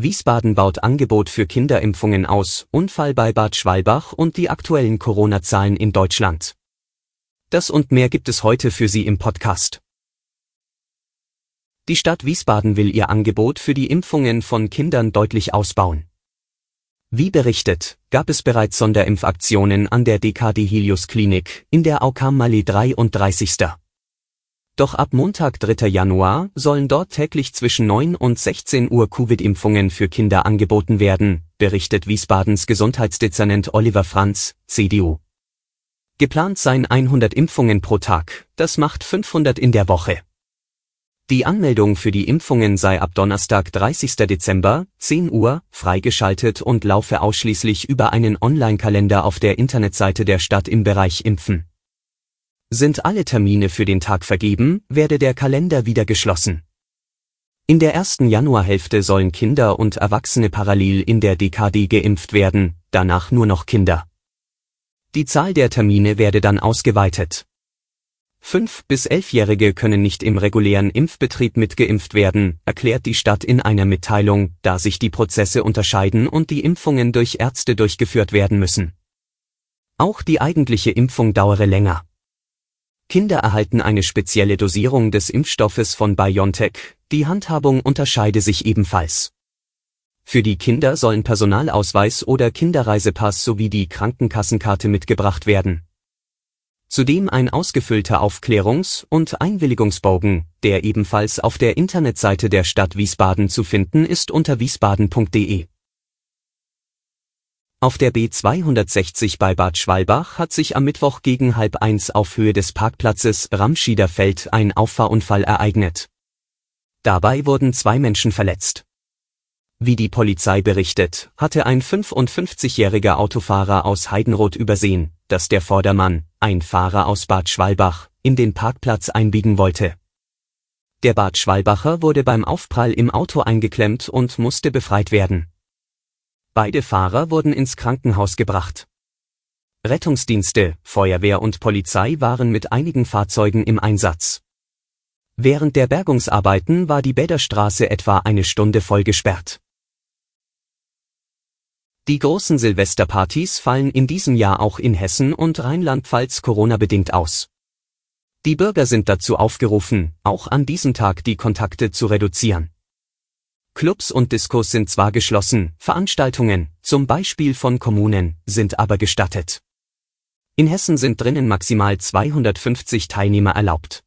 Wiesbaden baut Angebot für Kinderimpfungen aus, Unfall bei Bad Schwalbach und die aktuellen Corona-Zahlen in Deutschland. Das und mehr gibt es heute für Sie im Podcast. Die Stadt Wiesbaden will ihr Angebot für die Impfungen von Kindern deutlich ausbauen. Wie berichtet, gab es bereits Sonderimpfaktionen an der DKD Helios Klinik in der Aukam Malé 33. Doch ab Montag 3. Januar sollen dort täglich zwischen 9 und 16 Uhr Covid-Impfungen für Kinder angeboten werden, berichtet Wiesbadens Gesundheitsdezernent Oliver Franz, CDU. Geplant seien 100 Impfungen pro Tag, das macht 500 in der Woche. Die Anmeldung für die Impfungen sei ab Donnerstag 30. Dezember, 10 Uhr, freigeschaltet und laufe ausschließlich über einen Online-Kalender auf der Internetseite der Stadt im Bereich Impfen. Sind alle Termine für den Tag vergeben, werde der Kalender wieder geschlossen. In der ersten Januarhälfte sollen Kinder und Erwachsene parallel in der DKD geimpft werden, danach nur noch Kinder. Die Zahl der Termine werde dann ausgeweitet. Fünf- bis Elfjährige können nicht im regulären Impfbetrieb mitgeimpft werden, erklärt die Stadt in einer Mitteilung, da sich die Prozesse unterscheiden und die Impfungen durch Ärzte durchgeführt werden müssen. Auch die eigentliche Impfung dauere länger. Kinder erhalten eine spezielle Dosierung des Impfstoffes von BioNTech, die Handhabung unterscheide sich ebenfalls. Für die Kinder sollen Personalausweis oder Kinderreisepass sowie die Krankenkassenkarte mitgebracht werden. Zudem ein ausgefüllter Aufklärungs- und Einwilligungsbogen, der ebenfalls auf der Internetseite der Stadt Wiesbaden zu finden ist unter wiesbaden.de. Auf der B260 bei Bad Schwalbach hat sich am Mittwoch gegen halb eins auf Höhe des Parkplatzes Ramschiederfeld ein Auffahrunfall ereignet. Dabei wurden zwei Menschen verletzt. Wie die Polizei berichtet, hatte ein 55-jähriger Autofahrer aus Heidenroth übersehen, dass der Vordermann, ein Fahrer aus Bad Schwalbach, in den Parkplatz einbiegen wollte. Der Bad Schwalbacher wurde beim Aufprall im Auto eingeklemmt und musste befreit werden. Beide Fahrer wurden ins Krankenhaus gebracht. Rettungsdienste, Feuerwehr und Polizei waren mit einigen Fahrzeugen im Einsatz. Während der Bergungsarbeiten war die Bäderstraße etwa eine Stunde voll gesperrt. Die großen Silvesterpartys fallen in diesem Jahr auch in Hessen und Rheinland-Pfalz Corona-bedingt aus. Die Bürger sind dazu aufgerufen, auch an diesem Tag die Kontakte zu reduzieren. Clubs und Diskos sind zwar geschlossen, Veranstaltungen, zum Beispiel von Kommunen, sind aber gestattet. In Hessen sind drinnen maximal 250 Teilnehmer erlaubt.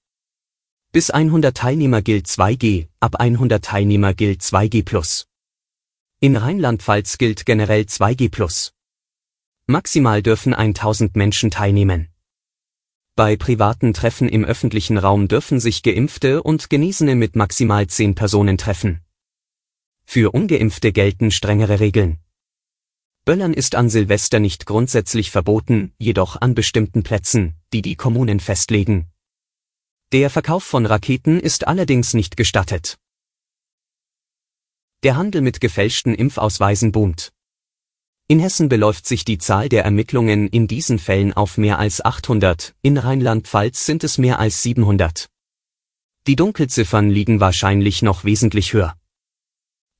Bis 100 Teilnehmer gilt 2G, ab 100 Teilnehmer gilt 2G+. In Rheinland-Pfalz gilt generell 2G+. Maximal dürfen 1000 Menschen teilnehmen. Bei privaten Treffen im öffentlichen Raum dürfen sich Geimpfte und Genesene mit maximal 10 Personen treffen. Für Ungeimpfte gelten strengere Regeln. Böllern ist an Silvester nicht grundsätzlich verboten, jedoch an bestimmten Plätzen, die die Kommunen festlegen. Der Verkauf von Raketen ist allerdings nicht gestattet. Der Handel mit gefälschten Impfausweisen boomt. In Hessen beläuft sich die Zahl der Ermittlungen in diesen Fällen auf mehr als 800, in Rheinland-Pfalz sind es mehr als 700. Die Dunkelziffern liegen wahrscheinlich noch wesentlich höher.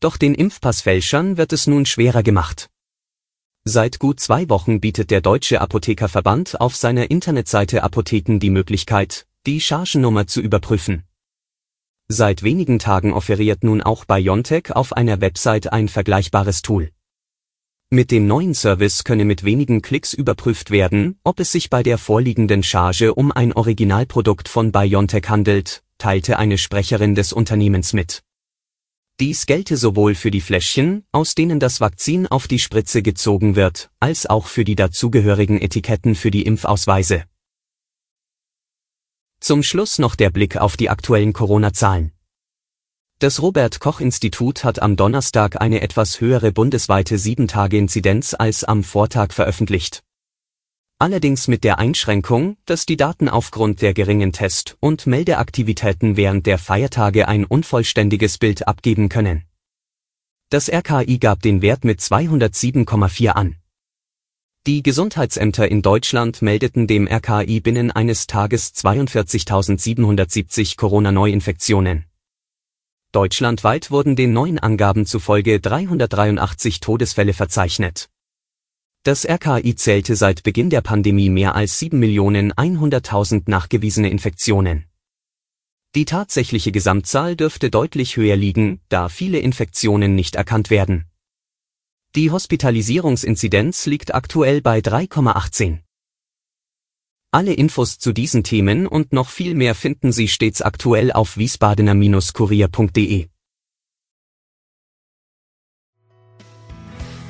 Doch den Impfpassfälschern wird es nun schwerer gemacht. Seit gut zwei Wochen bietet der Deutsche Apothekerverband auf seiner Internetseite Apotheken die Möglichkeit, die Chargennummer zu überprüfen. Seit wenigen Tagen offeriert nun auch BioNTech auf einer Website ein vergleichbares Tool. Mit dem neuen Service könne mit wenigen Klicks überprüft werden, ob es sich bei der vorliegenden Charge um ein Originalprodukt von BioNTech handelt, teilte eine Sprecherin des Unternehmens mit. Dies gelte sowohl für die Fläschchen, aus denen das Vakzin auf die Spritze gezogen wird, als auch für die dazugehörigen Etiketten für die Impfausweise. Zum Schluss noch der Blick auf die aktuellen Corona-Zahlen. Das Robert Koch Institut hat am Donnerstag eine etwas höhere bundesweite 7-Tage-Inzidenz als am Vortag veröffentlicht. Allerdings mit der Einschränkung, dass die Daten aufgrund der geringen Test- und Meldeaktivitäten während der Feiertage ein unvollständiges Bild abgeben können. Das RKI gab den Wert mit 207,4 an. Die Gesundheitsämter in Deutschland meldeten dem RKI binnen eines Tages 42.770 Corona-Neuinfektionen. Deutschlandweit wurden den neuen Angaben zufolge 383 Todesfälle verzeichnet. Das RKI zählte seit Beginn der Pandemie mehr als 7.100.000 nachgewiesene Infektionen. Die tatsächliche Gesamtzahl dürfte deutlich höher liegen, da viele Infektionen nicht erkannt werden. Die Hospitalisierungsinzidenz liegt aktuell bei 3,18. Alle Infos zu diesen Themen und noch viel mehr finden Sie stets aktuell auf wiesbadener-kurier.de.